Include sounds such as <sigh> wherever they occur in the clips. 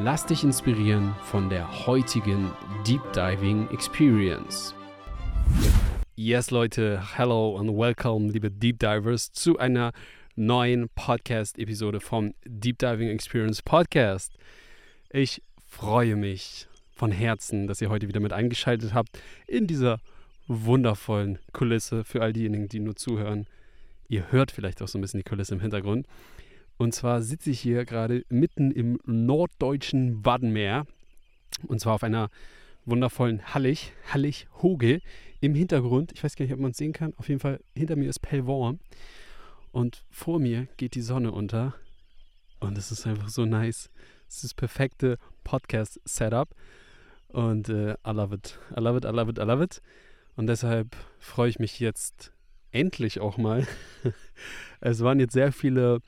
Lass dich inspirieren von der heutigen Deep Diving Experience. Yes, Leute, hello and welcome, liebe Deep Divers, zu einer neuen Podcast-Episode vom Deep Diving Experience Podcast. Ich freue mich von Herzen, dass ihr heute wieder mit eingeschaltet habt in dieser wundervollen Kulisse für all diejenigen, die nur zuhören. Ihr hört vielleicht auch so ein bisschen die Kulisse im Hintergrund. Und zwar sitze ich hier gerade mitten im norddeutschen Waddenmeer. Und zwar auf einer wundervollen Hallig, Hallig-Hoge im Hintergrund. Ich weiß gar nicht, ob man es sehen kann. Auf jeden Fall hinter mir ist Pellworm. Und vor mir geht die Sonne unter. Und es ist einfach so nice. Es ist das perfekte Podcast-Setup. Und äh, I love it. I love it, I love it, I love it. Und deshalb freue ich mich jetzt endlich auch mal. <laughs> es waren jetzt sehr viele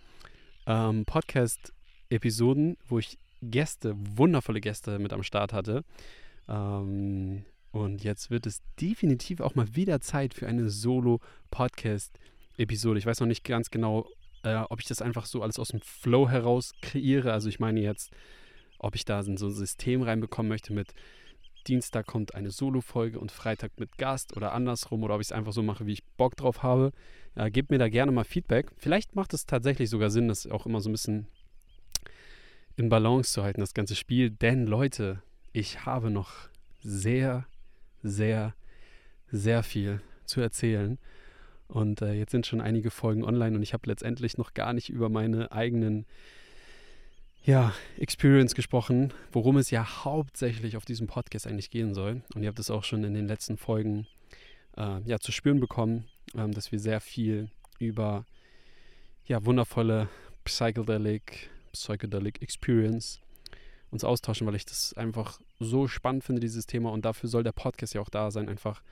ähm, Podcast-Episoden, wo ich Gäste, wundervolle Gäste mit am Start hatte. Ähm, und jetzt wird es definitiv auch mal wieder Zeit für eine Solo-Podcast-Episode. Ich weiß noch nicht ganz genau, äh, ob ich das einfach so alles aus dem Flow heraus kreiere. Also ich meine jetzt, ob ich da so ein System reinbekommen möchte mit Dienstag kommt eine Solo-Folge und Freitag mit Gast oder andersrum oder ob ich es einfach so mache, wie ich Bock drauf habe. Ja, gebt mir da gerne mal Feedback. Vielleicht macht es tatsächlich sogar Sinn, das auch immer so ein bisschen in Balance zu halten, das ganze Spiel. Denn Leute, ich habe noch sehr, sehr, sehr viel zu erzählen. Und äh, jetzt sind schon einige Folgen online und ich habe letztendlich noch gar nicht über meine eigenen ja, Experience gesprochen, worum es ja hauptsächlich auf diesem Podcast eigentlich gehen soll. Und ihr habt es auch schon in den letzten Folgen äh, ja, zu spüren bekommen, ähm, dass wir sehr viel über ja, wundervolle Psychedelic, Psychedelic Experience uns austauschen, weil ich das einfach so spannend finde, dieses Thema. Und dafür soll der Podcast ja auch da sein, einfach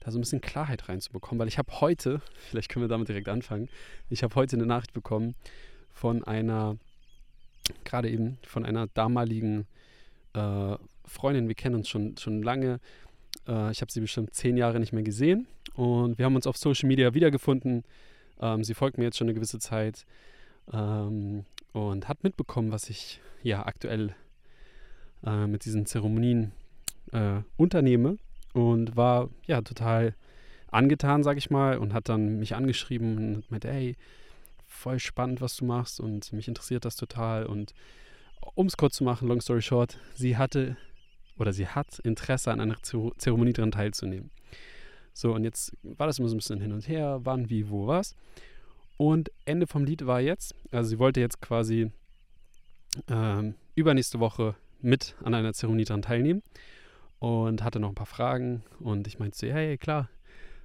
da so ein bisschen Klarheit reinzubekommen. Weil ich habe heute, <laughs> vielleicht können wir damit direkt anfangen, ich habe heute eine Nachricht bekommen von einer gerade eben von einer damaligen äh, Freundin. Wir kennen uns schon, schon lange. Äh, ich habe sie bestimmt zehn Jahre nicht mehr gesehen. Und wir haben uns auf Social Media wiedergefunden. Ähm, sie folgt mir jetzt schon eine gewisse Zeit ähm, und hat mitbekommen, was ich ja aktuell äh, mit diesen Zeremonien äh, unternehme. Und war ja total angetan, sag ich mal, und hat dann mich angeschrieben und meinte, hey, voll spannend, was du machst und mich interessiert das total. Und um es kurz zu machen, long story short, sie hatte oder sie hat Interesse an einer Zeremonie daran teilzunehmen. So, und jetzt war das immer so ein bisschen hin und her, wann, wie, wo, was. Und Ende vom Lied war jetzt, also sie wollte jetzt quasi ähm, übernächste Woche mit an einer Zeremonie daran teilnehmen und hatte noch ein paar Fragen. Und ich meinte so, hey, klar,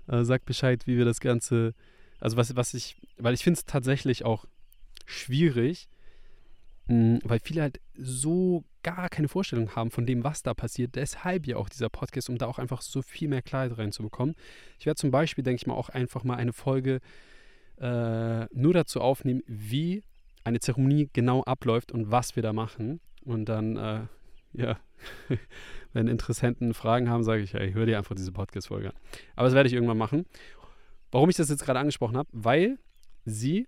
äh, sag Bescheid, wie wir das Ganze also was, was ich, weil ich finde es tatsächlich auch schwierig, mh, hm, weil viele halt so gar keine Vorstellung haben von dem, was da passiert. Deshalb ja auch dieser Podcast, um da auch einfach so viel mehr Klarheit reinzubekommen. Ich werde zum Beispiel, denke ich mal, auch einfach mal eine Folge äh, nur dazu aufnehmen, wie eine Zeremonie genau abläuft und was wir da machen. Und dann, äh, ja, <laughs> wenn Interessenten Fragen haben, sage ich, hey, hör dir einfach diese Podcast-Folge an. Aber das werde ich irgendwann machen. Warum ich das jetzt gerade angesprochen habe, weil sie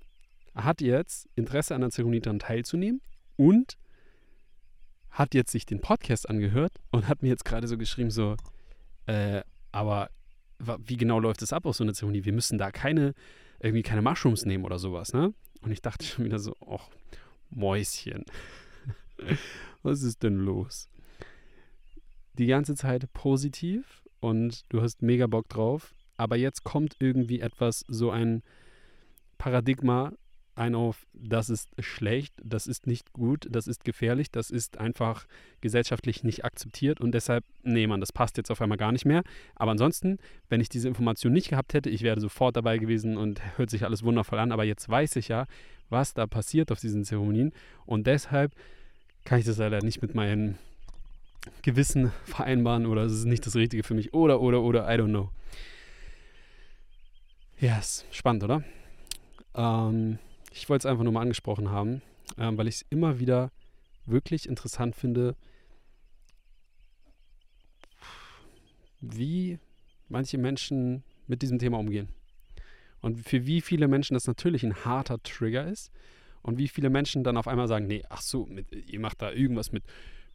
hat jetzt Interesse an der Zeremonie daran teilzunehmen und hat jetzt sich den Podcast angehört und hat mir jetzt gerade so geschrieben, so, äh, aber wie genau läuft das ab auf so einer Zeremonie? Wir müssen da keine, irgendwie keine Mushrooms nehmen oder sowas, ne? Und ich dachte schon wieder so, ach, Mäuschen. <laughs> Was ist denn los? Die ganze Zeit positiv und du hast mega Bock drauf aber jetzt kommt irgendwie etwas, so ein Paradigma ein auf, das ist schlecht, das ist nicht gut, das ist gefährlich, das ist einfach gesellschaftlich nicht akzeptiert und deshalb, nee, man, das passt jetzt auf einmal gar nicht mehr. Aber ansonsten, wenn ich diese Information nicht gehabt hätte, ich wäre sofort dabei gewesen und hört sich alles wundervoll an. Aber jetzt weiß ich ja, was da passiert auf diesen Zeremonien und deshalb kann ich das leider nicht mit meinen Gewissen vereinbaren oder es ist nicht das Richtige für mich oder, oder, oder, I don't know. Ja, yes, spannend, oder? Ähm, ich wollte es einfach nur mal angesprochen haben, ähm, weil ich es immer wieder wirklich interessant finde, wie manche Menschen mit diesem Thema umgehen. Und für wie viele Menschen das natürlich ein harter Trigger ist und wie viele Menschen dann auf einmal sagen, nee, ach so, mit, ihr macht da irgendwas mit,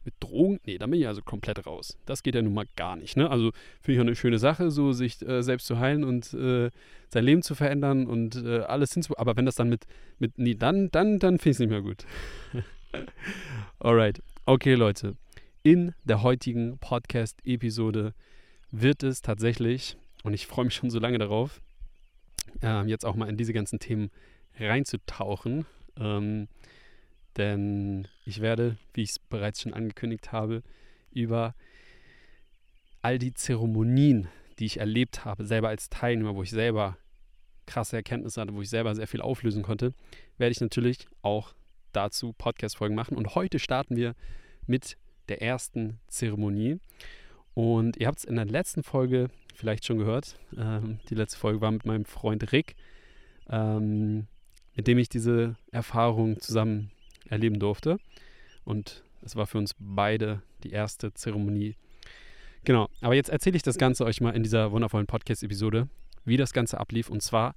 mit Drogen? Nee, da bin ich also komplett raus. Das geht ja nun mal gar nicht. Ne? Also finde ich auch eine schöne Sache, so sich äh, selbst zu heilen und äh, sein Leben zu verändern und äh, alles hinzu. Aber wenn das dann mit, mit nee, dann, dann, dann finde ich es nicht mehr gut. <laughs> Alright. Okay, Leute. In der heutigen Podcast-Episode wird es tatsächlich, und ich freue mich schon so lange darauf, äh, jetzt auch mal in diese ganzen Themen reinzutauchen. Ähm, denn ich werde, wie ich es bereits schon angekündigt habe, über all die Zeremonien, die ich erlebt habe, selber als Teilnehmer, wo ich selber krasse Erkenntnisse hatte, wo ich selber sehr viel auflösen konnte, werde ich natürlich auch dazu Podcast-Folgen machen. Und heute starten wir mit der ersten Zeremonie. Und ihr habt es in der letzten Folge vielleicht schon gehört. Ähm, die letzte Folge war mit meinem Freund Rick, ähm, mit dem ich diese Erfahrung zusammen erleben durfte. Und es war für uns beide die erste Zeremonie. Genau, aber jetzt erzähle ich das Ganze euch mal in dieser wundervollen Podcast-Episode, wie das Ganze ablief. Und zwar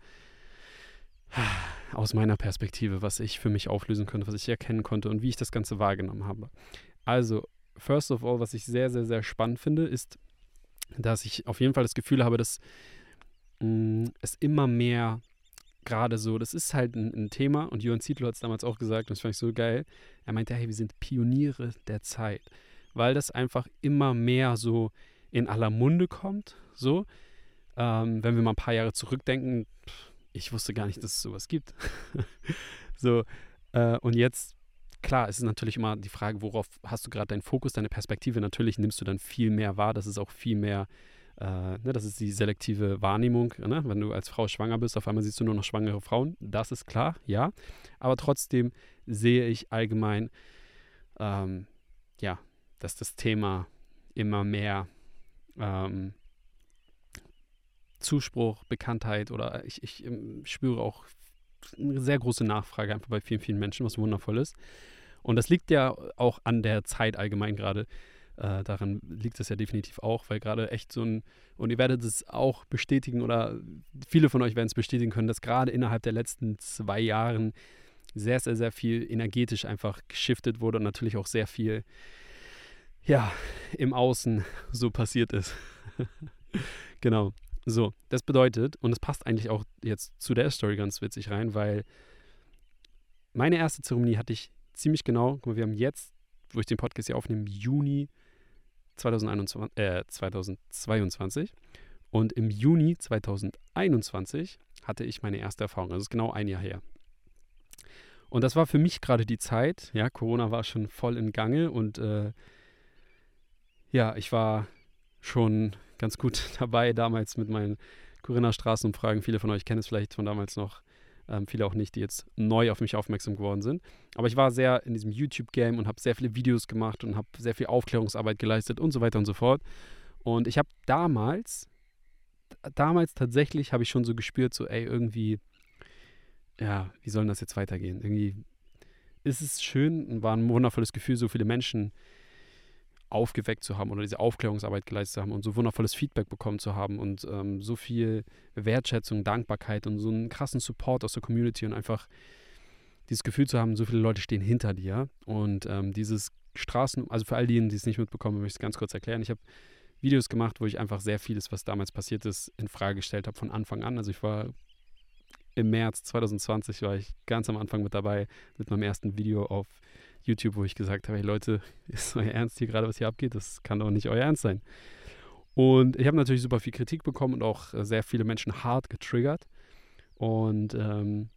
aus meiner Perspektive, was ich für mich auflösen konnte, was ich erkennen konnte und wie ich das Ganze wahrgenommen habe. Also, first of all, was ich sehr, sehr, sehr spannend finde, ist, dass ich auf jeden Fall das Gefühl habe, dass mh, mm, es immer mehr gerade so, das ist halt ein, ein Thema und Johann Zietlow hat es damals auch gesagt und das fand ich so geil. Er meinte, hey, wir sind Pioniere der Zeit, weil das einfach immer mehr so in aller Munde kommt, so. Ähm, wenn wir mal ein paar Jahre zurückdenken, ich wusste gar nicht, dass es sowas gibt. <laughs> so, äh, und jetzt klar, es ist natürlich immer die Frage, worauf hast du gerade deinen Fokus, deine Perspektive. Natürlich nimmst du dann viel mehr wahr. Das ist auch viel mehr, äh, ne, das ist die selektive Wahrnehmung. Ne? Wenn du als Frau schwanger bist, auf einmal siehst du nur noch schwangere Frauen. Das ist klar, ja. Aber trotzdem sehe ich allgemein, ähm, ja, dass das Thema immer mehr ähm, Zuspruch, Bekanntheit oder ich, ich ähm, spüre auch eine sehr große Nachfrage einfach bei vielen, vielen Menschen, was wundervoll ist. Und das liegt ja auch an der Zeit allgemein gerade. Äh, daran liegt es ja definitiv auch, weil gerade echt so ein, und ihr werdet es auch bestätigen oder viele von euch werden es bestätigen können, dass gerade innerhalb der letzten zwei Jahren sehr, sehr, sehr viel energetisch einfach geschiftet wurde und natürlich auch sehr viel, ja, im Außen so passiert ist. <laughs> genau. So, das bedeutet, und es passt eigentlich auch jetzt zu der Story ganz witzig rein, weil meine erste Zeremonie hatte ich ziemlich genau, guck mal, wir haben jetzt, wo ich den Podcast hier aufnehme, Juni 2021, äh, 2022 und im Juni 2021 hatte ich meine erste Erfahrung. Das ist genau ein Jahr her. Und das war für mich gerade die Zeit, ja, Corona war schon voll in Gange und äh, ja, ich war schon ganz gut <laughs> dabei damals mit meinen Corinna Straßenumfragen. Viele von euch kennen es vielleicht von damals noch. Ähm, viele auch nicht, die jetzt neu auf mich aufmerksam geworden sind. Aber ich war sehr in diesem YouTube-Game und habe sehr viele Videos gemacht und habe sehr viel Aufklärungsarbeit geleistet und so weiter und so fort. Und ich habe damals, damals tatsächlich habe ich schon so gespürt, so, ey, irgendwie, ja, wie soll das jetzt weitergehen? Irgendwie ist es schön und war ein wundervolles Gefühl, so viele Menschen aufgeweckt zu haben oder diese Aufklärungsarbeit geleistet zu haben und so wundervolles Feedback bekommen zu haben und ähm, so viel Wertschätzung, Dankbarkeit und so einen krassen Support aus der Community und einfach dieses Gefühl zu haben, so viele Leute stehen hinter dir und ähm, dieses Straßen, also für all diejenigen, die es nicht mitbekommen, möchte ich es ganz kurz erklären. Ich habe Videos gemacht, wo ich einfach sehr vieles, was damals passiert ist, in Frage gestellt habe von Anfang an. Also ich war im März 2020 war ich ganz am Anfang mit dabei mit meinem ersten Video auf YouTube, wo ich gesagt habe, hey Leute, <laughs> ist euer Ernst hier gerade, was hier abgeht? Das kann doch nicht euer Ernst sein. Und ich habe natürlich super viel Kritik bekommen und auch äh, sehr viele Menschen hart getriggert. Und ähm,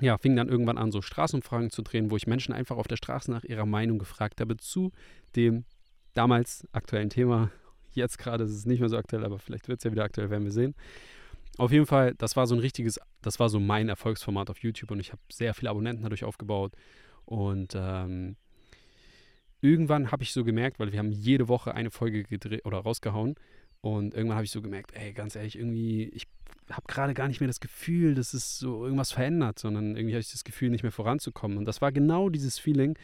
ja, fing dann irgendwann an, so Straßenumfragen zu drehen, wo ich Menschen einfach auf der Straße nach ihrer Meinung gefragt habe zu dem damals aktuellen Thema. <laughs> Jetzt gerade ist es nicht mehr so aktuell, aber vielleicht wird es ja wieder aktuell, werden wir sehen. Auf jeden Fall, das war so ein richtiges, das war so mein Erfolgsformat auf YouTube und ich habe sehr viele Abonnenten dadurch aufgebaut und ähm, irgendwann habe ich so gemerkt, weil wir haben jede Woche eine Folge gedreht oder rausgehauen. Und irgendwann habe ich so gemerkt, ey, ganz ehrlich, irgendwie, ich habe gerade gar nicht mehr das Gefühl, dass es so irgendwas verändert, sondern irgendwie habe ich das Gefühl, nicht mehr voranzukommen. Und das war genau dieses Feeling,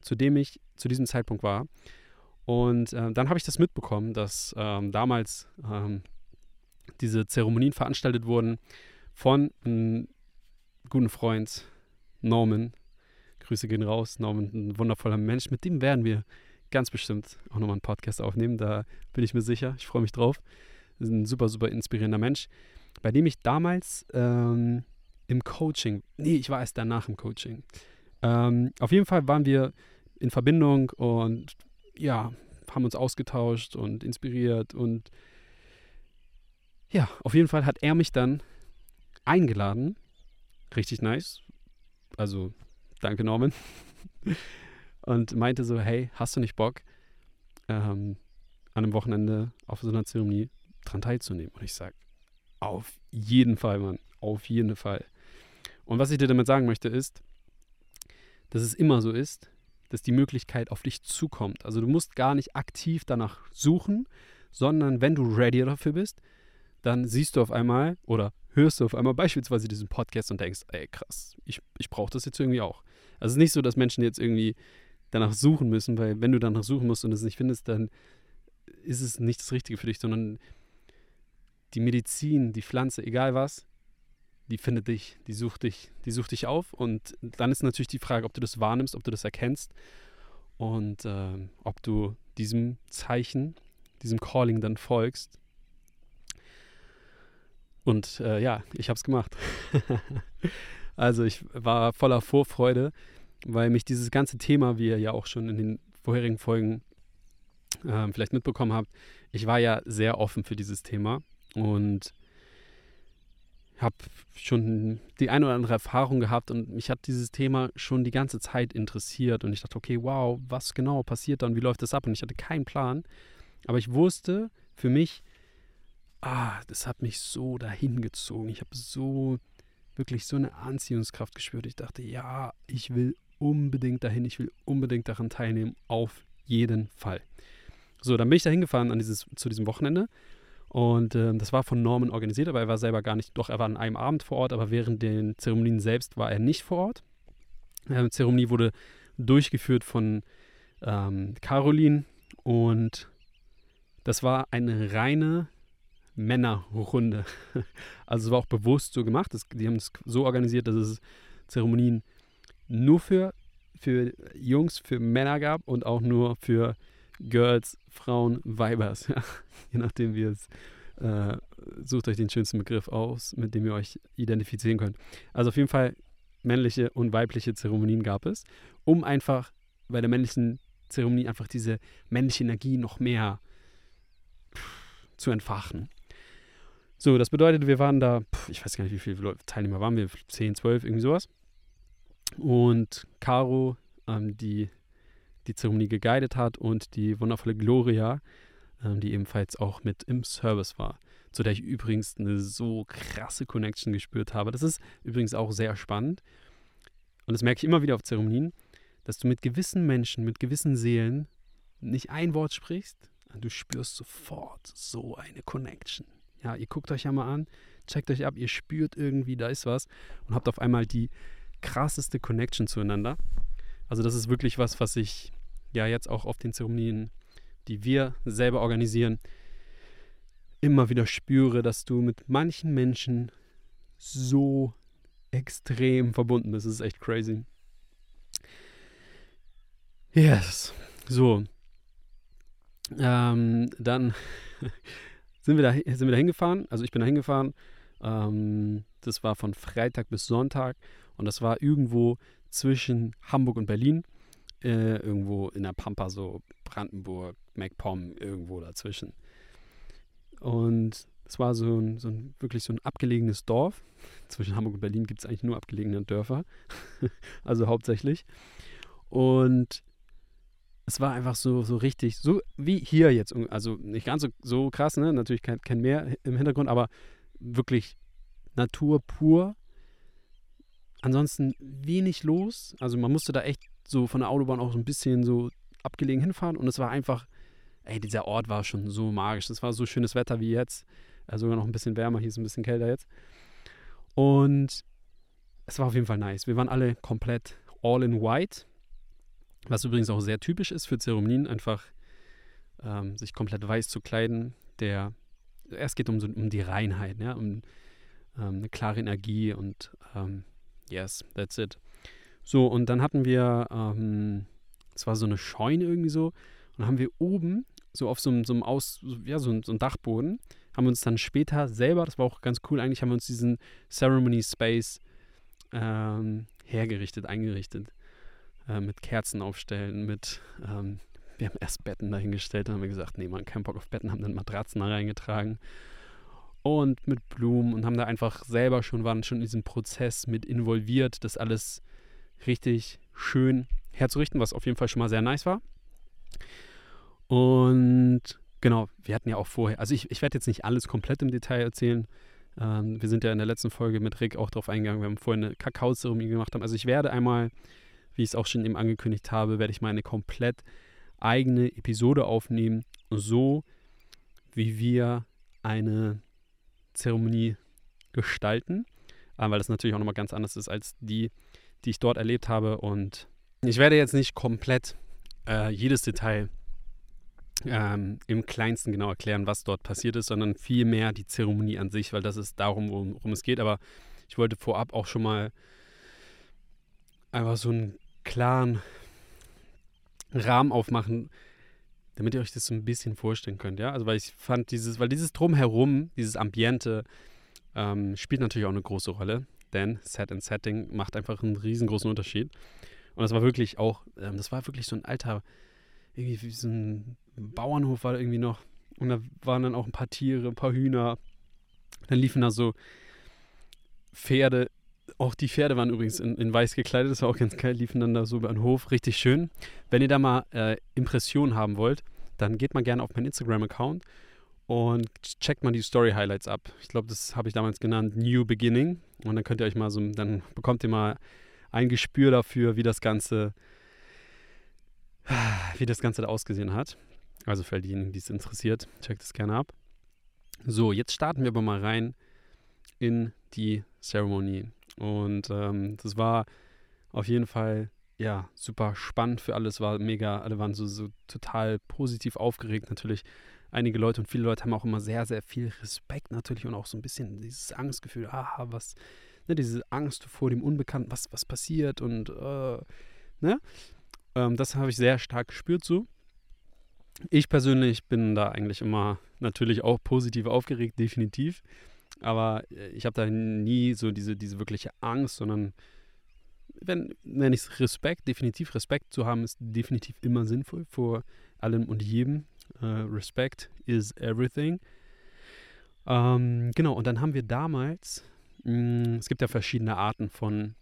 zu dem ich zu diesem Zeitpunkt war. Und äh, dann habe ich das mitbekommen, dass ähm, damals ähm, diese Zeremonien veranstaltet wurden von einem guten Freund, Norman. Grüße gehen raus. Norman, ein wundervoller Mensch. Mit dem werden wir ganz bestimmt auch nochmal einen Podcast aufnehmen. Da bin ich mir sicher. Ich freue mich drauf. Ein super, super inspirierender Mensch, bei dem ich damals ähm, im Coaching, nee, ich war erst danach im Coaching. Ähm, auf jeden Fall waren wir in Verbindung und ja, haben uns ausgetauscht und inspiriert und ja, auf jeden Fall hat er mich dann eingeladen. Richtig nice. Also, danke Norman. und meinte so, hey, hast du nicht Bock, ähm, an einem Wochenende auf so einer Zeremonie dran teilzunehmen? Und ich sage, auf jeden Fall, Mann. Auf jeden Fall. Und was ich dir damit sagen möchte, ist, dass es immer so ist, dass die Möglichkeit auf dich zukommt. Also du musst gar nicht aktiv danach suchen, sondern wenn du ready dafür bist, dann siehst du auf einmal oder hörst du auf einmal beispielsweise diesen Podcast und denkst, ey krass, ich, ich brauche das jetzt irgendwie auch. Also es ist nicht so, dass Menschen jetzt irgendwie danach suchen müssen, weil wenn du danach suchen musst und es nicht findest, dann ist es nicht das Richtige für dich, sondern die Medizin, die Pflanze, egal was, die findet dich, die sucht dich, die sucht dich auf. Und dann ist natürlich die Frage, ob du das wahrnimmst, ob du das erkennst und äh, ob du diesem Zeichen, diesem Calling dann folgst. Und äh, ja, ich habe es gemacht. <laughs> also ich war voller Vorfreude, weil mich dieses ganze Thema, wie ihr ja auch schon in den vorherigen Folgen äh, vielleicht mitbekommen habt, ich war ja sehr offen für dieses Thema und habe schon die eine oder andere Erfahrung gehabt und mich hat dieses Thema schon die ganze Zeit interessiert und ich dachte, okay, wow, was genau passiert dann, wie läuft das ab? Und ich hatte keinen Plan, aber ich wusste für mich, ah, das hat mich so dahin gezogen. Ich habe so wirklich so eine Anziehungskraft gespürt. Ich dachte, ja, ich will unbedingt dahin, ich will unbedingt daran teilnehmen, auf jeden Fall. So, dann bin ich da hingefahren an dieses, zu diesem Wochenende und äh, das war von Norman organisiert, aber er war selber gar nicht, doch er war an einem Abend vor Ort, aber während den Zeremonien selbst war er nicht vor Ort. Die Zeremonie wurde durchgeführt von ähm, Caroline und das war eine reine Männerrunde. <laughs> Also es war auch bewusst so gemacht. Das, die haben es so organisiert, dass es Zeremonien nur für, für Jungs, für Männer gab und auch nur für Girls, Frauen, Weibers. Ja? <laughs> Je nachdem, wie es äh, sucht euch den schönsten Begriff aus, mit dem ihr euch identifizieren könnt. Also auf jeden Fall männliche und weibliche Zeremonien gab es, um einfach bei der männlichen Zeremonie einfach diese männliche Energie noch mehr zu entfachen. So, das bedeutet, wir waren da, ich weiß gar nicht, wie viele Teilnehmer waren wir, 10, 12, irgendwie sowas. Und Caro, ähm, die die Zeremonie geguidet hat und die wundervolle Gloria, ähm, die ebenfalls auch mit im Service war, zu der ich übrigens eine so krasse Connection gespürt habe. Das ist übrigens auch sehr spannend und das merke ich immer wieder auf Zeremonien, dass du mit gewissen Menschen, mit gewissen Seelen nicht ein Wort sprichst, du spürst sofort so eine Connection. Ja, ihr guckt euch ja mal an, checkt euch ab, ihr spürt irgendwie, da ist was und habt auf einmal die krasseste Connection zueinander. Also das ist wirklich was, was ich ja jetzt auch auf den Zeremonien, die wir selber organisieren, immer wieder spüre, dass du mit manchen Menschen so extrem verbunden bist. Das ist echt crazy. Yes. So. Ähm, dann <laughs> sind wir, da, sind wir da hingefahren. Also ich bin da hingefahren. Ähm, das war von Freitag bis Sonntag. Und das war irgendwo zwischen Hamburg und Berlin. Äh, irgendwo in der Pampa, so Brandenburg, MacPom, irgendwo dazwischen. Und es war so ein, so ein, wirklich so ein abgelegenes Dorf. <laughs> Zwischen Hamburg und Berlin gibt es eigentlich nur abgelegene Dörfer. <laughs> also hauptsächlich. Und es war einfach so, so richtig, so wie hier jetzt. Also nicht ganz so, so krass, ne? Natürlich kein, kein Meer im Hintergrund, aber wirklich Natur pur. Ansonsten wenig los. Also man musste da echt so von der Autobahn auch so ein bisschen so abgelegen hinfahren und es war einfach, ey, dieser Ort war schon so magisch. Es war so schönes Wetter wie jetzt, äh, sogar noch ein bisschen wärmer, hier ist ein bisschen kälter jetzt. Und es war auf jeden Fall nice. Wir waren alle komplett all in white, was übrigens auch sehr typisch ist für Zeremonien, einfach ähm, sich komplett weiß zu kleiden. Der, erst geht um, so, um die Reinheit, ja, um ähm, eine klare Energie und ähm, yes, that's it. So, und dann hatten wir, ähm, es war so eine Scheune irgendwie so, und haben wir oben, so auf so einem, so einem Aus, ja, so, so einem Dachboden, haben wir uns dann später selber, das war auch ganz cool, eigentlich haben wir uns diesen Ceremony Space ähm, hergerichtet, eingerichtet. Äh, mit Kerzen aufstellen, mit, ähm, wir haben erst Betten dahingestellt, dann haben wir gesagt, nee, man, keinen Bock auf Betten, haben dann Matratzen da reingetragen und mit Blumen und haben da einfach selber schon, waren schon in diesem Prozess mit involviert, das alles richtig schön herzurichten, was auf jeden Fall schon mal sehr nice war. Und genau, wir hatten ja auch vorher, also ich, ich werde jetzt nicht alles komplett im Detail erzählen. Ähm, wir sind ja in der letzten Folge mit Rick auch drauf eingegangen. Wir haben vorhin eine Kakaozeremonie gemacht haben. Also ich werde einmal, wie ich es auch schon eben angekündigt habe, werde ich mal eine komplett eigene Episode aufnehmen, so wie wir eine Zeremonie gestalten, äh, weil das natürlich auch nochmal ganz anders ist als die, die ich dort erlebt habe. Und ich werde jetzt nicht komplett äh, jedes Detail ähm, im kleinsten genau erklären, was dort passiert ist, sondern vielmehr die Zeremonie an sich, weil das ist darum, worum, es geht. Aber ich wollte vorab auch schon mal einfach so einen klaren Rahmen aufmachen, damit ihr euch das so ein bisschen vorstellen könnt, ja. Also weil ich fand dieses, weil dieses Drumherum, dieses Ambiente, ähm, spielt natürlich auch eine große Rolle, denn Set and Setting macht einfach einen riesengroßen Unterschied. Und das war wirklich auch, ähm, das war wirklich so ein alter, irgendwie wie so ein Bauernhof war da irgendwie noch. Und da waren dann auch ein paar Tiere, ein paar Hühner. Dann liefen da so Pferde. Auch die Pferde waren übrigens in, in weiß gekleidet, das war auch ganz geil, liefen dann da so über den Hof, richtig schön. Wenn ihr da mal äh, Impressionen haben wollt, dann geht mal gerne auf meinen Instagram-Account und checkt mal die Story-Highlights ab. Ich glaube, das habe ich damals genannt New Beginning. Und dann könnt ihr euch mal so, dann bekommt ihr mal ein Gespür dafür, wie das Ganze, wie das Ganze da ausgesehen hat. Also für diejenigen, die es interessiert, checkt es gerne ab. So, jetzt starten wir aber mal rein in die Zeremonie. Und ähm, das war auf jeden Fall ja super spannend für alles, war mega, alle waren so, so total positiv aufgeregt natürlich. Einige Leute und viele Leute haben auch immer sehr, sehr viel Respekt natürlich und auch so ein bisschen dieses Angstgefühl, aha, was, ne, diese Angst vor dem Unbekannten, was, was passiert und, äh, ne? Ähm, das habe ich sehr stark gespürt so. Ich persönlich bin da eigentlich immer natürlich auch positiv aufgeregt, definitiv. Aber äh, ich habe da nie so diese, diese wirkliche Angst, sondern wenn, nenne ich es Respekt, definitiv Respekt zu haben, ist definitiv immer sinnvoll vor allem und jedem. Uh, Respect is everything. Ähm, genau, und dann haben wir damals, mh, mm, es gibt ja verschiedene Arten von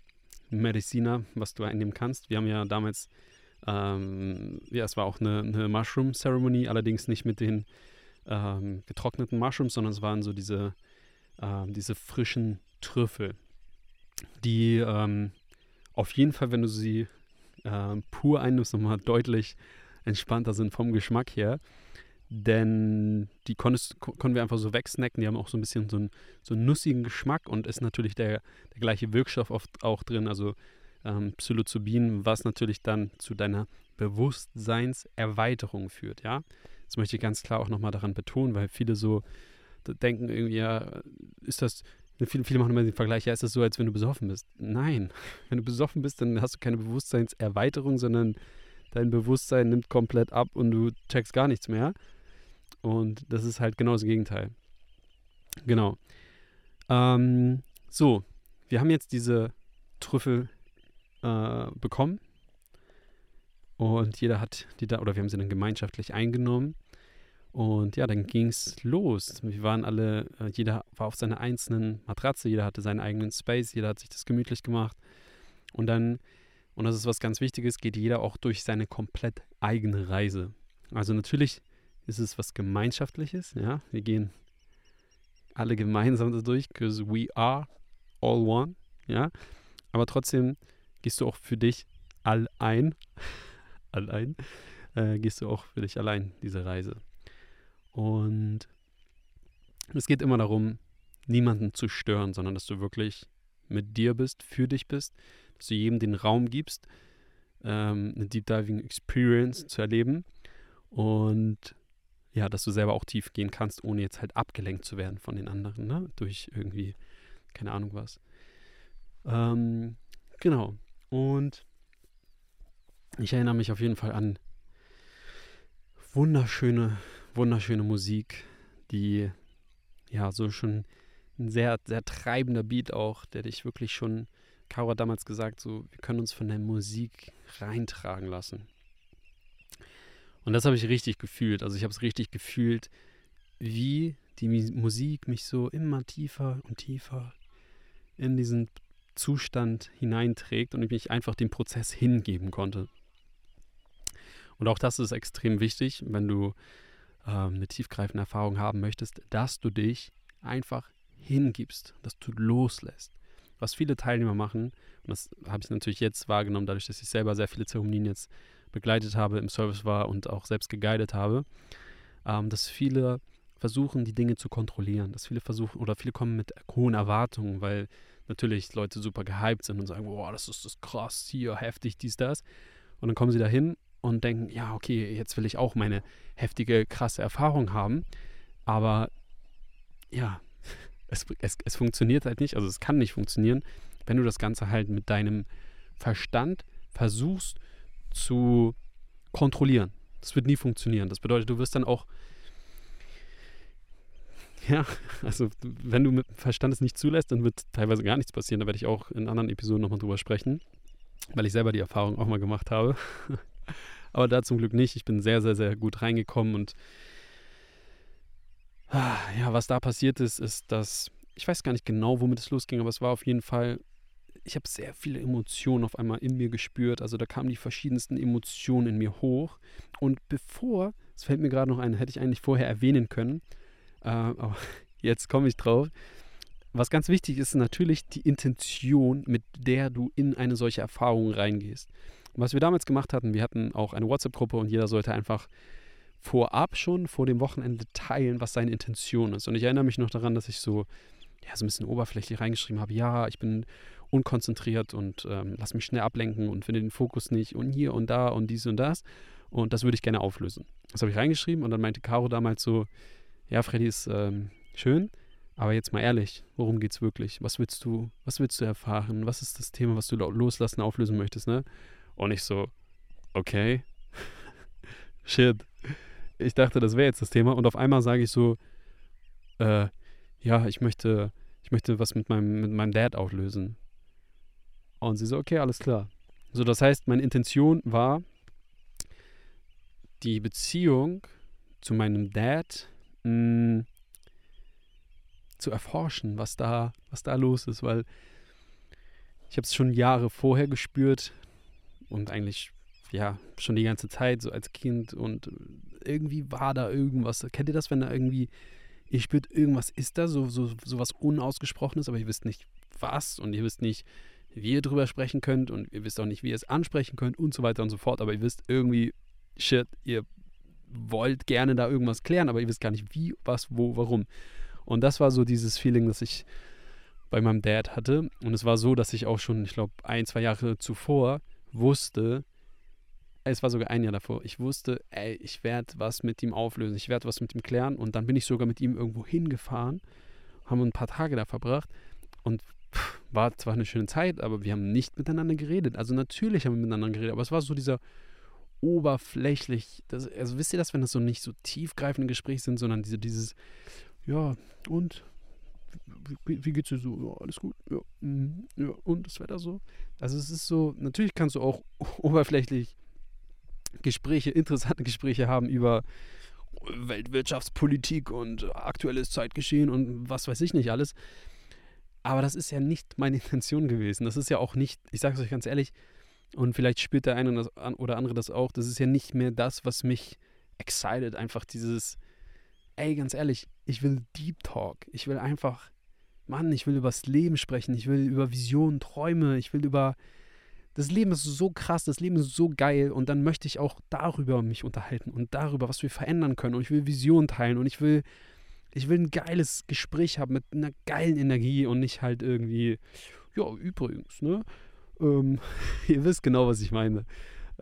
Medicina, was du einnehmen kannst. Wir haben ja damals ähm, ja, es war auch eine, eine Mushroom-Ceremony, allerdings nicht mit den ähm, getrockneten Mushrooms, sondern es waren so diese, ähm, diese frischen Trüffel, die ähm, auf jeden Fall, wenn du sie ähm, pur einnimmst, nochmal deutlich entspannter sind vom Geschmack her. Denn die konntest, konnten wir einfach so wegsnacken. Die haben auch so ein bisschen so einen, so einen nussigen Geschmack und ist natürlich der, der gleiche Wirkstoff oft auch drin. Also ähm, Psilocybin, was natürlich dann zu deiner Bewusstseinserweiterung führt, ja. Das möchte ich ganz klar auch nochmal daran betonen, weil viele so denken irgendwie, ja, ist das, viele, viele machen immer den Vergleich, ja, ist das so, als wenn du besoffen bist. Nein, <laughs> wenn du besoffen bist, dann hast du keine Bewusstseinserweiterung, sondern dein Bewusstsein nimmt komplett ab und du checkst gar nichts mehr. Und das ist halt genau das Gegenteil. Genau. Ähm, so, wir haben jetzt diese Trüffel äh, bekommen. Und jeder hat die da, oder wir haben sie dann gemeinschaftlich eingenommen. Und ja, dann ging es los. Wir waren alle, äh, jeder war auf seiner einzelnen Matratze, jeder hatte seinen eigenen Space, jeder hat sich das gemütlich gemacht. Und dann, und das ist was ganz Wichtiges, geht jeder auch durch seine komplett eigene Reise. Also natürlich ist es was Gemeinschaftliches, ja. Wir gehen alle gemeinsam da durch, because we are all one, ja. Aber trotzdem gehst du auch für dich allein, <laughs> allein äh, gehst du auch für dich allein diese Reise. Und es geht immer darum, niemanden zu stören, sondern dass du wirklich mit dir bist, für dich bist, dass du jedem den Raum gibst, ähm, eine Deep Diving Experience zu erleben und ja, dass du selber auch tief gehen kannst, ohne jetzt halt abgelenkt zu werden von den anderen, ne? durch irgendwie, keine Ahnung was. Ähm, genau. Und ich erinnere mich auf jeden Fall an wunderschöne, wunderschöne Musik, die ja so schon ein sehr, sehr treibender Beat auch, der dich wirklich schon, Caro hat damals gesagt, so, wir können uns von der Musik reintragen lassen. Und das habe ich richtig gefühlt. Also ich habe es richtig gefühlt, wie die Musik mich so immer tiefer und tiefer in diesen Zustand hineinträgt und ich mich einfach dem Prozess hingeben konnte. Und auch das ist extrem wichtig, wenn du ähm, eine tiefgreifende Erfahrung haben möchtest, dass du dich einfach hingibst, dass du loslässt. Was viele Teilnehmer machen, und das habe ich natürlich jetzt wahrgenommen, dadurch, dass ich selber sehr viele Zeremonien jetzt begleitet habe, im Service war und auch selbst geguidet habe, ähm, dass viele versuchen, die Dinge zu kontrollieren, dass viele versuchen oder viele kommen mit hohen Erwartungen, weil natürlich Leute super gehypt sind und sagen, boah, das ist das krass, hier heftig, dies, das. Und dann kommen sie dahin und denken, ja, okay, jetzt will ich auch meine heftige, krasse Erfahrung haben. Aber ja, <laughs> es, es, es funktioniert halt nicht, also es kann nicht funktionieren, wenn du das Ganze halt mit deinem Verstand versuchst zu kontrollieren. Das wird nie funktionieren. Das bedeutet, du wirst dann auch <laughs> ja, also wenn du mit dem Verstand es nicht zulässt, dann wird teilweise gar nichts passieren. Da werde ich auch in anderen Episoden nochmal drüber sprechen, weil ich selber die Erfahrung auch mal gemacht habe. <laughs> Aber da zum Glück nicht. Ich bin sehr, sehr, sehr gut reingekommen und ah, ja, was da passiert ist, ist, dass ich weiß gar nicht genau, womit es losging, aber es war auf jeden Fall, ich habe sehr viele Emotionen auf einmal in mir gespürt. Also da kamen die verschiedensten Emotionen in mir hoch. Und bevor, es fällt mir gerade noch ein, hätte ich eigentlich vorher erwähnen können, äh, aber <laughs> jetzt komme ich drauf. Was ganz wichtig ist, natürlich die Intention, mit der du in eine solche Erfahrung reingehst. Und was wir damals gemacht hatten, wir hatten auch eine WhatsApp-Gruppe und jeder sollte einfach vorab schon vor dem Wochenende teilen, was seine Intention ist. Und ich erinnere mich noch daran, dass ich so, ja, so ein bisschen oberflächlich reingeschrieben habe, ja, ich bin unkonzentriert und ähm, lass mich schnell ablenken und finde den Fokus nicht und hier und da und dies und das. Und das würde ich gerne auflösen. Das habe ich reingeschrieben und dann meinte Caro damals so, ja, Freddy ist ähm, schön, aber jetzt mal ehrlich, worum geht's wirklich? Was willst du, was willst du erfahren? Was ist das Thema, was du loslassen, auflösen möchtest, ne? Und ich so, okay, <laughs> shit. Ich dachte, das wäre jetzt das Thema und auf einmal sage ich so, äh, ja, ich möchte, ich möchte was mit meinem, mit meinem Dad auflösen. Und sie so, okay, alles klar. So, das heißt, meine Intention war, die Beziehung zu meinem Dad mh, mm, zu erforschen, was da, was da los ist, weil ich habe es schon Jahre vorher gespürt und eigentlich ja schon die ganze Zeit so als Kind und irgendwie war da irgendwas. Kennt ihr das, wenn da irgendwie ihr spürt irgendwas ist da so so so was unausgesprochenes, aber ihr wisst nicht was und ihr wisst nicht wie ihr drüber sprechen könnt und ihr wisst auch nicht, wie ihr es ansprechen könnt und so weiter und so fort, aber ihr wisst irgendwie shit, ihr wollt gerne da irgendwas klären, aber ihr wisst gar nicht wie, was, wo, warum. Und das war so dieses Feeling, das ich bei meinem Dad hatte. Und es war so, dass ich auch schon, ich glaube, ein, zwei Jahre zuvor wusste, es war sogar ein Jahr davor, ich wusste, ey, ich werde was mit ihm auflösen, ich werde was mit ihm klären. Und dann bin ich sogar mit ihm irgendwo hingefahren, haben ein paar Tage da verbracht und pff, war zwar eine schöne Zeit, aber wir haben nicht miteinander geredet. Also natürlich haben wir miteinander geredet, aber es war so dieser oberflächlich. Das, also wisst ihr das, wenn das so nicht so tiefgreifende Gespräche sind, sondern diese, dieses, ja, und wie, geht's dir so? Ja, alles gut. Ja, mm, ja, und das Wetter so. Also es ist so, natürlich kannst du auch <laughs> oberflächlich Gespräche, interessante Gespräche haben über Weltwirtschaftspolitik und aktuelles Zeitgeschehen und was weiß ich nicht alles. Aber das ist ja nicht meine <laughs> Intention gewesen. Das ist ja auch nicht, ich sage es euch ganz ehrlich, und vielleicht spürt der eine oder andere das auch. Das ist ja nicht mehr das, was mich excited. Einfach dieses, ey, ganz ehrlich, ich will Deep Talk. Ich will einfach, Mann, ich will über das Leben sprechen. Ich will über Visionen, Träume. Ich will über das Leben ist so krass, das Leben ist so geil und dann möchte ich auch darüber mich unterhalten und darüber, was wir verändern können und ich will Visionen teilen und ich will, ich will ein geiles Gespräch haben mit einer geilen Energie und nicht halt irgendwie, ja, übrigens, ne? Ähm, <laughs> ihr wisst genau, was ich meine.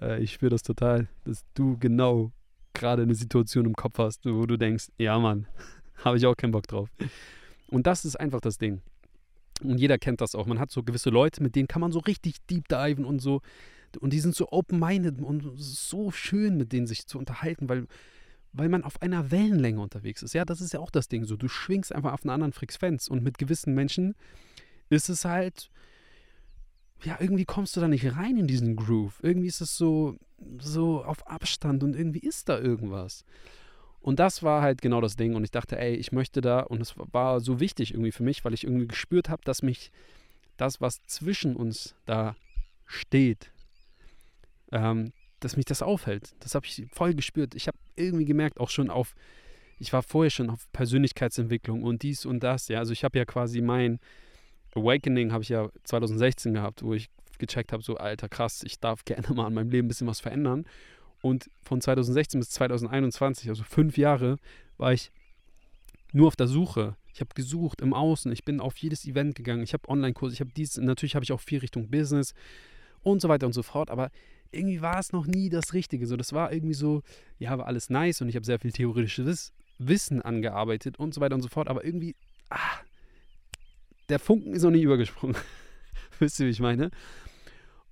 Äh, ich spüre das total, dass du genau gerade eine Situation im Kopf hast, wo du denkst, ja Mann, <laughs> habe ich auch keinen Bock drauf. Und das ist einfach das Ding. Und jeder kennt das auch. Man hat so gewisse Leute, mit denen kann man so richtig deep diven und so. Und die sind so open-minded und so schön, mit denen sich zu unterhalten, weil, weil man auf einer Wellenlänge unterwegs ist. Ja, das ist ja auch das Ding so. Du schwingst einfach auf einer anderen Frequenz. Und mit gewissen Menschen ist es halt, ja, irgendwie kommst du da nicht rein in diesen Groove. Irgendwie ist es so, so auf Abstand und irgendwie ist da irgendwas. Und das war halt genau das Ding. Und ich dachte, ey, ich möchte da, und es war so wichtig irgendwie für mich, weil ich irgendwie gespürt habe, dass mich das, was zwischen uns da steht, ähm, dass mich das aufhält. Das habe ich voll gespürt. Ich habe irgendwie gemerkt, auch schon auf, ich war vorher schon auf Persönlichkeitsentwicklung und dies und das. Ja, also ich habe ja quasi mein Awakening habe ich ja 2016 gehabt, wo ich gecheckt habe, so alter krass, ich darf gerne <laughs> mal an meinem Leben ein bisschen was verändern. Und von 2016 bis 2021, also fünf Jahre, war ich nur auf der Suche. Ich habe gesucht im Außen. Ich bin auf jedes Event gegangen. Ich habe Online-Kurse. Ich habe dies. Natürlich habe ich auch viel Richtung Business und so weiter und so fort. Aber irgendwie war es noch nie das Richtige. So, das war irgendwie so, ja, war alles nice und ich habe sehr viel theoretisches Wissen angearbeitet und so weiter und so fort. Aber irgendwie, ah, der Funken ist noch nie übergesprungen. <laughs> Wisst ihr, wie ich meine?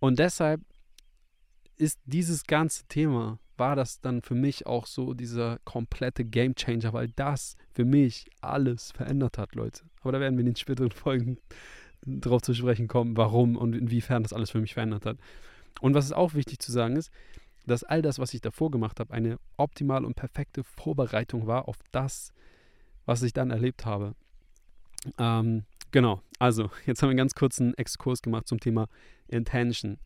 Und deshalb ist dieses ganze Thema, war das dann für mich auch so dieser komplette Game Changer, weil das für mich alles verändert hat, Leute. Aber da werden wir in den späteren Folgen drauf zu sprechen kommen, warum und inwiefern das alles für mich verändert hat. Und was ist auch wichtig zu sagen ist, dass all das, was ich davor gemacht habe, eine optimale und perfekte Vorbereitung war auf das, was ich dann erlebt habe. Ähm, genau, also jetzt haben wir einen ganz kurzen Exkurs gemacht zum Thema Intention.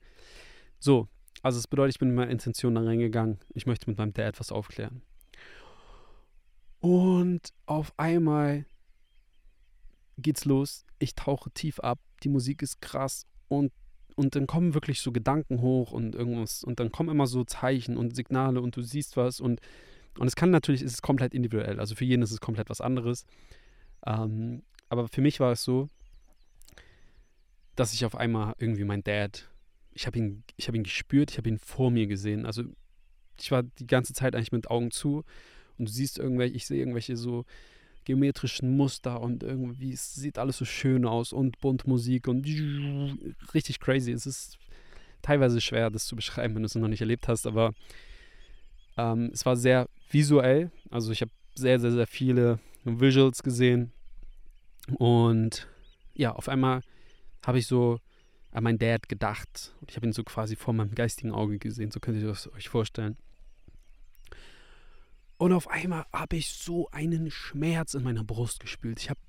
So, also es bedeutet, ich bin mit meiner Intention da reingegangen. Ich möchte mit meinem Dad etwas aufklären. Und auf einmal geht's los. Ich tauche tief ab. Die Musik ist krass und und dann kommen wirklich so Gedanken hoch und irgendwas und dann kommen immer so Zeichen und Signale und du siehst was und und es kann natürlich, ist es komplett individuell. Also für jeden ist es komplett was anderes. Ähm, aber für mich war es so, dass ich auf einmal irgendwie mein Dad ich habe ihn, ich ihn gespürt, ich habe ihn vor mir gesehen. Also ich war die ganze Zeit eigentlich mit Augen zu und du siehst irgendwelche, ich sehe irgendwelche so geometrischen Muster und irgendwie es sieht alles so schön aus und bunt Musik und richtig crazy. Es ist teilweise schwer, das zu beschreiben, wenn du es noch nicht erlebt hast, aber ähm, es war sehr visuell. Also ich habe sehr, sehr, sehr viele Visuals gesehen und ja, auf einmal habe ich so an meinen Dad gedacht. Und ich habe ihn so quasi vor meinem geistigen Auge gesehen. So könnt ihr das euch vorstellen. Und auf einmal habe ich so einen Schmerz in meiner Brust gespürt. Ich habe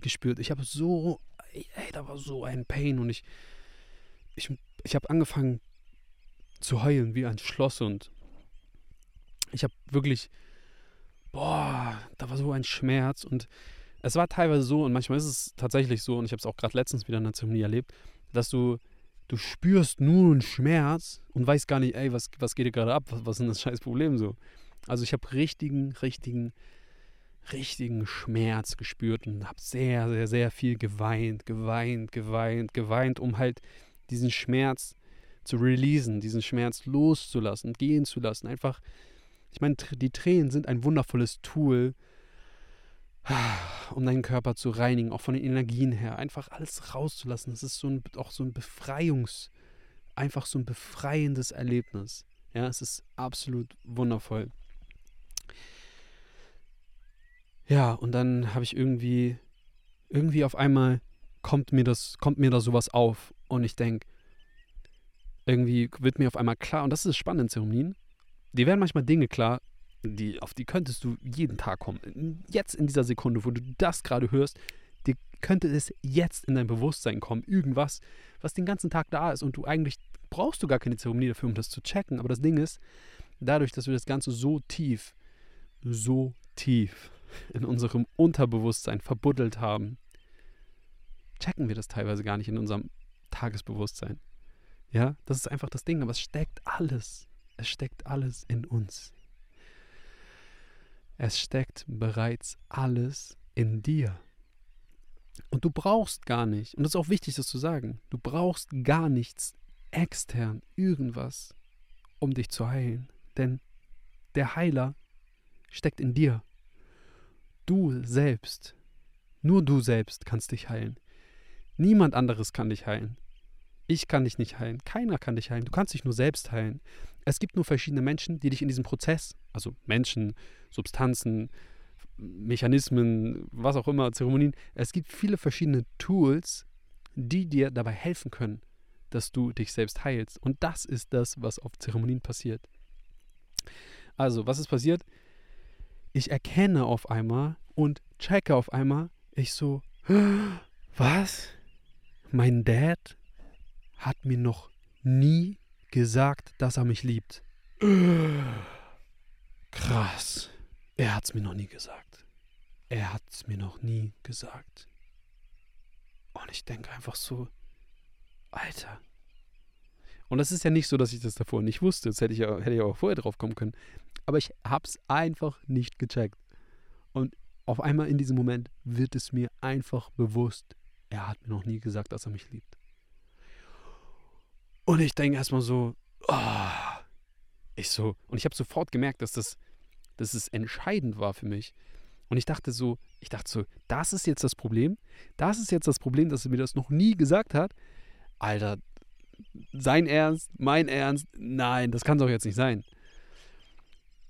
gespürt, ich habe so, ey, da war so ein Pain und ich, ich, ich habe angefangen zu heulen wie ein Schloss und ich habe wirklich, boah, da war so ein Schmerz und es war teilweise so und manchmal ist es tatsächlich so und ich habe es auch gerade letztens wieder in der Zeremonie erlebt, dass du, du spürst nur einen Schmerz und weißt gar nicht, ey, was, was geht dir gerade ab? Was, was ist denn das scheiß Problem so? Also ich habe richtigen, richtigen, richtigen Schmerz gespürt und habe sehr, sehr, sehr viel geweint, geweint, geweint, geweint, um halt diesen Schmerz zu releasen, diesen Schmerz loszulassen, gehen zu lassen. Einfach, ich meine, die Tränen sind ein wundervolles Tool, um deinen Körper zu reinigen, auch von den Energien her, einfach alles rauszulassen. Das ist so ein, auch so ein Befreiungs, einfach so ein befreiendes Erlebnis. Ja, es ist absolut wundervoll. Ja, und dann habe ich irgendwie, irgendwie auf einmal kommt mir das, kommt mir da sowas auf und ich denke, irgendwie wird mir auf einmal klar, und das ist das Spannende in Zeremonien, die werden manchmal Dinge klar, die, auf die könntest du jeden Tag kommen. Jetzt in dieser Sekunde, wo du das gerade hörst, dir könnte es jetzt in dein Bewusstsein kommen. Irgendwas, was den ganzen Tag da ist und du eigentlich brauchst du gar keine Zeremonie dafür, um das zu checken. Aber das Ding ist, dadurch, dass wir das Ganze so tief, so tief in unserem Unterbewusstsein verbuddelt haben, checken wir das teilweise gar nicht in unserem Tagesbewusstsein. Ja, das ist einfach das Ding, aber es steckt alles. Es steckt alles in uns. Es steckt bereits alles in dir. Und du brauchst gar nicht, und das ist auch wichtig, das zu sagen, du brauchst gar nichts extern, irgendwas, um dich zu heilen. Denn der Heiler steckt in dir. Du selbst, nur du selbst kannst dich heilen. Niemand anderes kann dich heilen. Ich kann dich nicht heilen. Keiner kann dich heilen. Du kannst dich nur selbst heilen. Es gibt nur verschiedene Menschen, die dich in diesem Prozess, also Menschen, Substanzen, Mechanismen, was auch immer, Zeremonien, es gibt viele verschiedene Tools, die dir dabei helfen können, dass du dich selbst heilst. Und das ist das, was auf Zeremonien passiert. Also, was ist passiert? Ich erkenne auf einmal und checke auf einmal, ich so, was? Mein Dad hat mir noch nie gesagt, dass er mich liebt. Krass. Er hat es mir noch nie gesagt. Er hat es mir noch nie gesagt. Und ich denke einfach so, Alter. Und das ist ja nicht so, dass ich das davor nicht wusste. Das hätte ich ja, hätte ich auch vorher drauf kommen können. Aber ich hab's einfach nicht gecheckt. Und auf einmal in diesem Moment wird es mir einfach bewusst, er hat mir noch nie gesagt, dass er mich liebt. Und ich denke erstmal so, oh, ich so, und ich habe sofort gemerkt, dass das, dass es entscheidend war für mich. Und ich dachte so, ich dachte so, das ist jetzt das Problem. Das ist jetzt das Problem, dass er mir das noch nie gesagt hat. Alter, sein Ernst, mein Ernst, nein, das kann doch jetzt nicht sein.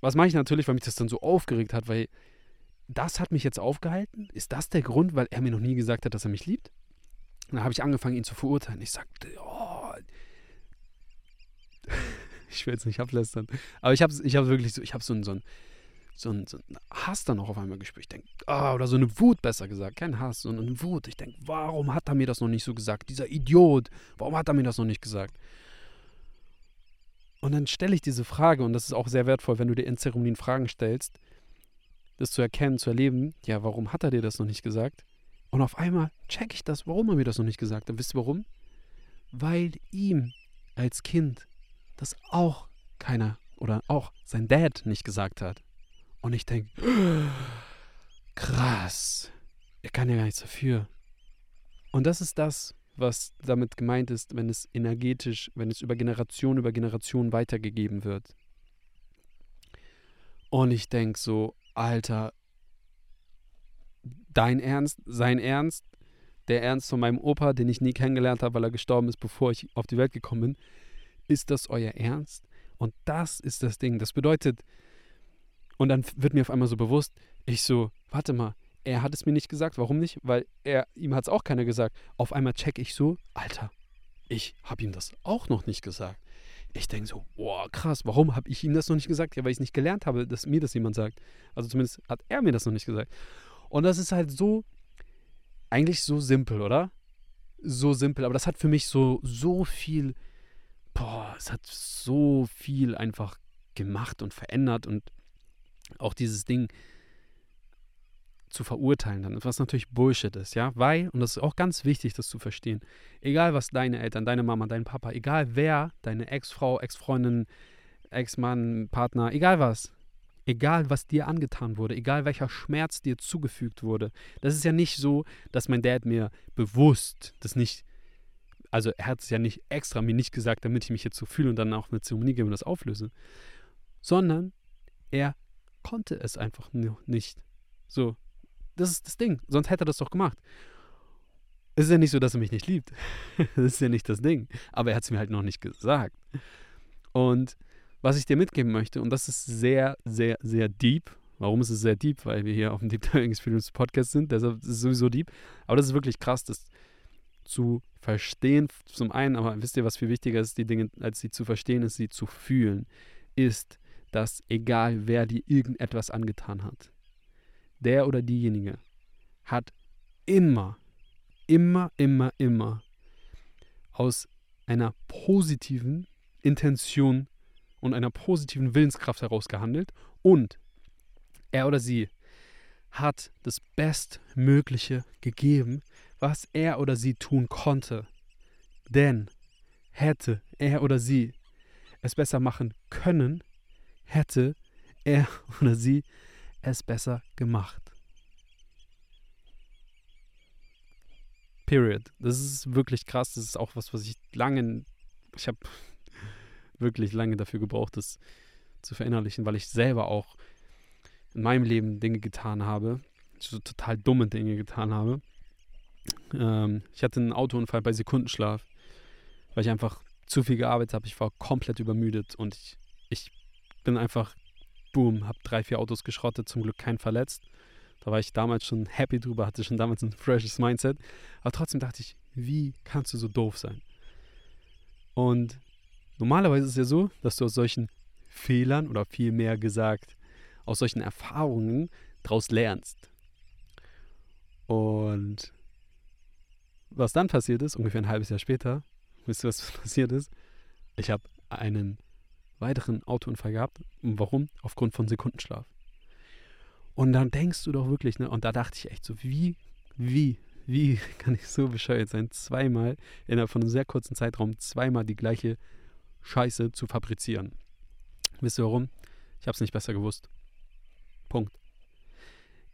Was mache ich natürlich, weil mich das dann so aufgeregt hat, weil das hat mich jetzt aufgehalten. Ist das der Grund, weil er mir noch nie gesagt hat, dass er mich liebt? Und dann habe ich angefangen, ihn zu verurteilen. Ich sagte, oh, <laughs> ich will jetzt nicht ablästern. Aber ich habe ich hab wirklich so, ich habe so einen so ein, so ein, so ein Hass dann auch auf einmal gespürt. Ich denke, ah, oder so eine Wut besser gesagt. Kein Hass, sondern eine Wut. Ich denke, warum hat er mir das noch nicht so gesagt? Dieser Idiot, warum hat er mir das noch nicht gesagt? Und dann stelle ich diese Frage, und das ist auch sehr wertvoll, wenn du dir in Zeremonien Fragen stellst, das zu erkennen, zu erleben, ja, warum hat er dir das noch nicht gesagt? Und auf einmal checke ich das, warum er mir das noch nicht gesagt hat. Wisst ihr warum? Weil ihm als Kind das auch keiner oder auch sein Dad nicht gesagt hat. Und ich denke, <gasps> krass, er kann ja gar nichts dafür. Und das ist das, was damit gemeint ist, wenn es energetisch, wenn es über Generation über Generation weitergegeben wird. Und ich denke so, Alter, dein Ernst, sein Ernst, der Ernst von meinem Opa, den ich nie kennengelernt habe, weil er gestorben ist, bevor ich auf die Welt gekommen bin, ist das euer Ernst? Und das ist das Ding. Das bedeutet, und dann wird mir auf einmal so bewusst, ich so, warte mal, er hat es mir nicht gesagt. Warum nicht? Weil er, ihm hat es auch keiner gesagt. Auf einmal check ich so, Alter, ich habe ihm das auch noch nicht gesagt. Ich denke so, boah, krass, warum habe ich ihm das noch nicht gesagt? Ja, weil ich es nicht gelernt habe, dass mir das jemand sagt. Also zumindest hat er mir das noch nicht gesagt. Und das ist halt so, eigentlich so simpel, oder? So simpel, aber das hat für mich so, so viel boah, es hat so viel einfach gemacht und verändert und auch dieses Ding zu verurteilen dann, was natürlich Bullshit ist, ja, weil, und das ist auch ganz wichtig, das zu verstehen, egal was deine Eltern, deine Mama, dein Papa, egal wer, deine Ex-Frau, Ex-Freundin, Ex-Mann, Partner, egal was, egal was dir angetan wurde, egal welcher Schmerz dir zugefügt wurde, das ist ja nicht so, dass mein Dad mir bewusst das nicht also er hat es ja nicht extra mir nicht gesagt, damit ich mich jetzt so fühle und dann auch eine Zeremonie gebe und das auflöse, sondern er konnte es einfach nicht. So, das ist das Ding. Sonst hätte er das doch gemacht. Es ist ja nicht so, dass er mich nicht liebt. <laughs> das ist ja nicht das Ding. Aber er hat es mir halt noch nicht gesagt. Und was ich dir mitgeben möchte, und das ist sehr, sehr, sehr deep. Warum ist es sehr deep? Weil wir hier auf dem Deep Diving Experience Podcast sind. Deshalb ist es sowieso deep. Aber das ist wirklich krass, das zu verstehen zum einen, aber wisst ihr, was viel wichtiger ist, die Dinge, als sie zu verstehen, ist sie zu fühlen, ist, dass egal wer dir irgendetwas angetan hat, der oder diejenige hat immer, immer, immer, immer aus einer positiven Intention und einer positiven Willenskraft heraus gehandelt und er oder sie hat das Bestmögliche gegeben, was er oder sie tun konnte. Denn hätte er oder sie es besser machen können, hätte er <laughs> oder sie es besser gemacht. Period. Das ist wirklich krass. Das ist auch was, was ich lange, ich habe <laughs> wirklich lange dafür gebraucht, das zu verinnerlichen, weil ich selber auch in meinem Leben Dinge getan habe, so total dumme Dinge getan habe. Ähm, ich hatte einen Autounfall bei Sekundenschlaf, weil ich einfach zu viel gearbeitet habe. Ich war komplett übermüdet und ich, ich bin einfach, boom, habe drei, vier Autos geschrottet, zum Glück kein verletzt. Da war ich damals schon happy drüber, hatte schon damals ein <laughs> freshes Mindset. Aber trotzdem dachte ich, wie kannst du so doof sein? Und normalerweise ist es ja so, dass du aus solchen Fehlern oder vielmehr gesagt, aus solchen Erfahrungen daraus lernst. Und was dann passiert ist, ungefähr ein halbes Jahr später, <laughs> wisst ihr, was <laughs> passiert ist? Ich habe einen weiteren Autounfall gehabt. Und warum? Aufgrund von Sekundenschlaf. Und dann denkst du doch wirklich, ne? Und da dachte ich echt so, wie, wie, wie <laughs> kann ich so bescheuert sein, zweimal innerhalb von einem sehr kurzen Zeitraum zweimal die gleiche Scheiße zu fabrizieren? Wisst ihr warum? Ich habe es nicht besser gewusst. Punkt.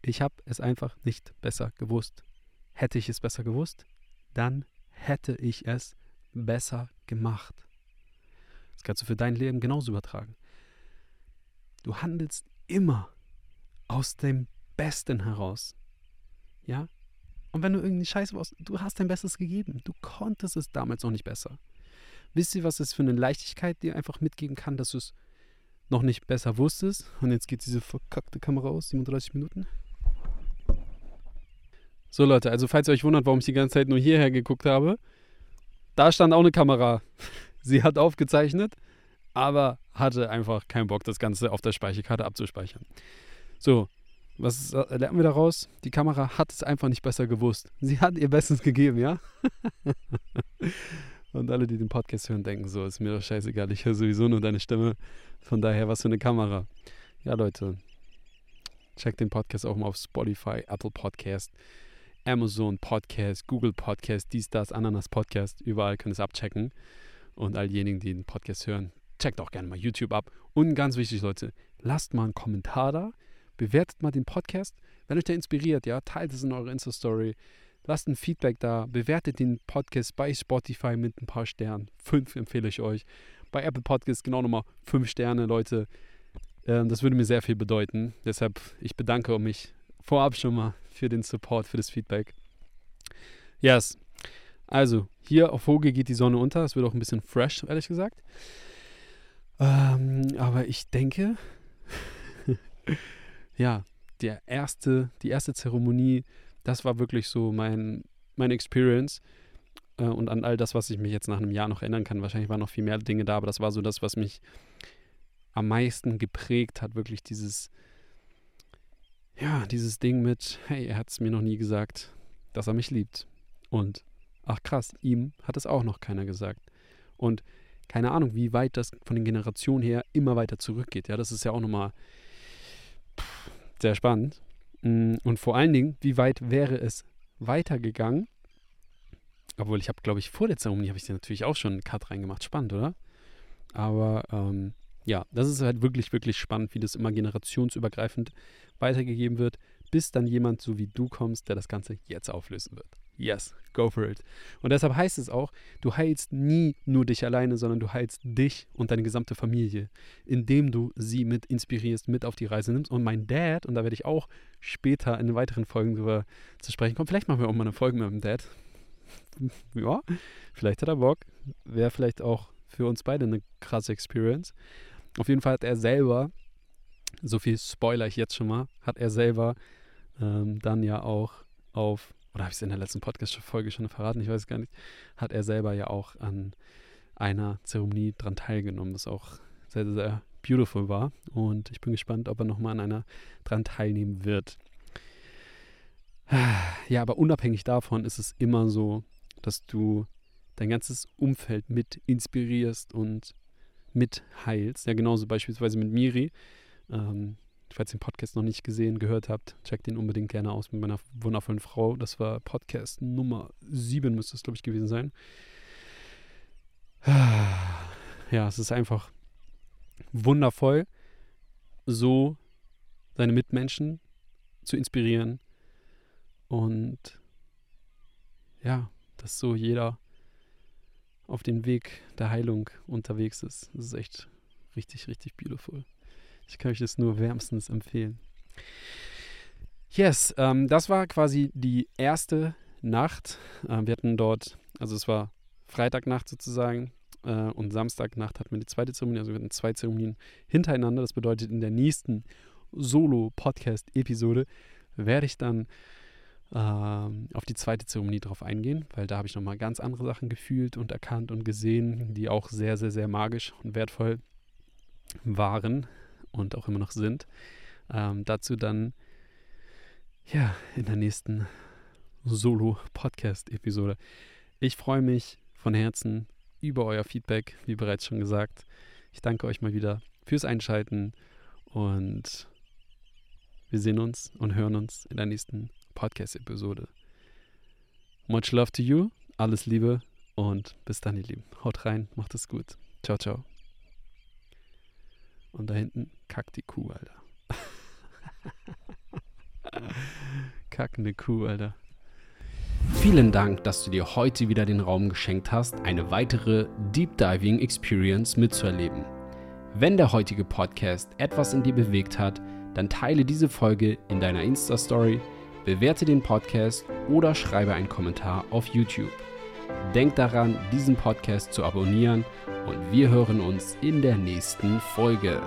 Ich habe es einfach nicht besser gewusst. Hätte ich es besser gewusst, dann hätte ich es besser gemacht. Das kannst du für dein Leben genauso übertragen. Du handelst immer aus dem Besten heraus. Ja? Und wenn du irgendwie Scheiße warst, du hast dein Bestes gegeben. Du konntest es damals noch nicht besser. Wisst ihr, was es für eine Leichtigkeit dir einfach mitgeben kann, dass du es noch nicht besser wusstest? Und jetzt geht diese verkackte Kamera aus, 37 Minuten. So Leute, also falls ihr euch wundert, warum ich die ganze Zeit nur hierher geguckt habe, da stand auch eine Kamera. <laughs> Sie hat aufgezeichnet, aber hatte einfach keinen Bock, das Ganze auf der Speicherkarte abzuspeichern. So, was lernen wir daraus? Die Kamera hat es einfach nicht besser gewusst. Sie hat ihr Bestes gegeben, ja? <laughs> Und alle, die den Podcast hören, denken so, ist mir doch scheißegal, ich höre sowieso nur deine Stimme. Von daher, was für eine Kamera. Ja, Leute, checkt den Podcast auch mal auf Spotify, Apple Podcast, Amazon Podcast, Google Podcast, dies, das, Ananas Podcast. Überall könnt ihr es abchecken. Und all diejenigen, die den Podcast hören, checkt auch gerne mal YouTube ab. Und ganz wichtig, Leute, lasst mal einen Kommentar da bewertet mal den Podcast. Wenn euch der inspiriert, ja, teilt es in eurer Insta-Story. Lasst ein Feedback da. Bewertet den Podcast bei Spotify mit ein paar Sternen. Fünf empfehle ich euch. Bei Apple Podcasts genau nochmal fünf Sterne, Leute. Ähm, das würde mir sehr viel bedeuten. Deshalb, ich bedanke mich vorab schon mal für den Support, für das Feedback. Yes. Also, hier auf Hoge geht die Sonne unter. Es wird auch ein bisschen fresh, ehrlich gesagt. Ähm, aber ich denke, <laughs> ja, der erste, die erste Zeremonie, das war wirklich so mein, meine Experience. Äh, und an all das, was ich mich jetzt nach einem Jahr noch erinnern kann. Wahrscheinlich waren noch viel mehr Dinge da, aber das war so das, was mich am meisten geprägt hat. Wirklich dieses, ja, dieses Ding mit, hey, er hat es mir noch nie gesagt, dass er mich liebt. Und, ach krass, ihm hat es auch noch keiner gesagt. Und keine Ahnung, wie weit das von den Generationen her immer weiter zurückgeht. Ja, das ist ja auch nochmal sehr spannend. Mm, und vor allen Dingen, wie weit wäre es weitergegangen? Obwohl, ich habe, glaube ich, vor der Zeremonie habe ich natürlich auch schon einen Cut reingemacht. Spannend, oder? Aber ähm, ja, das ist halt wirklich, wirklich spannend, wie das immer generationsübergreifend weitergegeben wird, bis dann jemand so wie du kommst, der das Ganze jetzt auflösen wird. Yes, go for it. Und deshalb heißt es auch, du heilst nie nur dich alleine, sondern du heilst dich und deine gesamte Familie, indem du sie mit inspirierst, mit auf die Reise nimmst. Und mein Dad, und da werde ich auch später in weiteren Folgen drüber zu sprechen kommen, vielleicht machen wir auch mal eine Folge mit meinem Dad. <laughs> ja, vielleicht hat er Bock. Wäre vielleicht auch für uns beide eine krasse Experience. Auf jeden Fall hat er selber, so viel spoiler ich jetzt schon mal, hat er selber ähm, dann ja auch auf oder habe ich es in der letzten Podcast-Folge schon verraten, ich weiß gar nicht, hat er selber ja auch an einer Zeremonie dran teilgenommen, das auch sehr, sehr beautiful war. Und ich bin gespannt, ob er nochmal an einer dran teilnehmen wird. Ja, aber unabhängig davon ist es immer so, dass du dein ganzes Umfeld mit inspirierst und mit heilst. Ja, genauso beispielsweise mit Miri. Ähm, falls ihr den Podcast noch nicht gesehen, gehört habt, checkt ihn unbedingt gerne aus mit meiner wundervollen Frau. Das war Podcast Nummer 7, müsste es, glaube ich, gewesen sein. Ja, es ist einfach wundervoll, so seine Mitmenschen zu inspirieren und ja, dass so jeder auf dem Weg der Heilung unterwegs ist. Das ist echt richtig, richtig beautiful. Ich kann euch das nur wärmstens empfehlen. Yes, ähm, das war quasi die erste Nacht. Ähm, wir hatten dort, also es war Freitagnacht sozusagen äh, und Samstagnacht hatten wir die zweite Zeremonie. Also wir hatten zwei Zeremonien hintereinander. Das bedeutet, in der nächsten Solo-Podcast-Episode werde ich dann ähm, auf die zweite Zeremonie drauf eingehen, weil da habe ich nochmal ganz andere Sachen gefühlt und erkannt und gesehen, die auch sehr, sehr, sehr magisch und wertvoll waren und auch immer noch sind. Ähm, dazu dann ja in der nächsten Solo-Podcast-Episode. Ich freue mich von Herzen über euer Feedback, wie bereits schon gesagt. Ich danke euch mal wieder fürs Einschalten und wir sehen uns und hören uns in der nächsten Podcast-Episode. Much love to you, alles Liebe und bis dann, ihr Lieben. Haut rein, macht es gut. Ciao, ciao. Und da hinten kackt die Kuh, Alter. <laughs> Kackende Kuh, Alter. Vielen Dank, dass du dir heute wieder den Raum geschenkt hast, eine weitere Deep Diving Experience mitzuerleben. Wenn der heutige Podcast etwas in dir bewegt hat, dann teile diese Folge in deiner Insta-Story, bewerte den Podcast oder schreibe einen Kommentar auf YouTube. Denk daran, diesen Podcast zu abonnieren und wir hören uns in der nächsten Folge.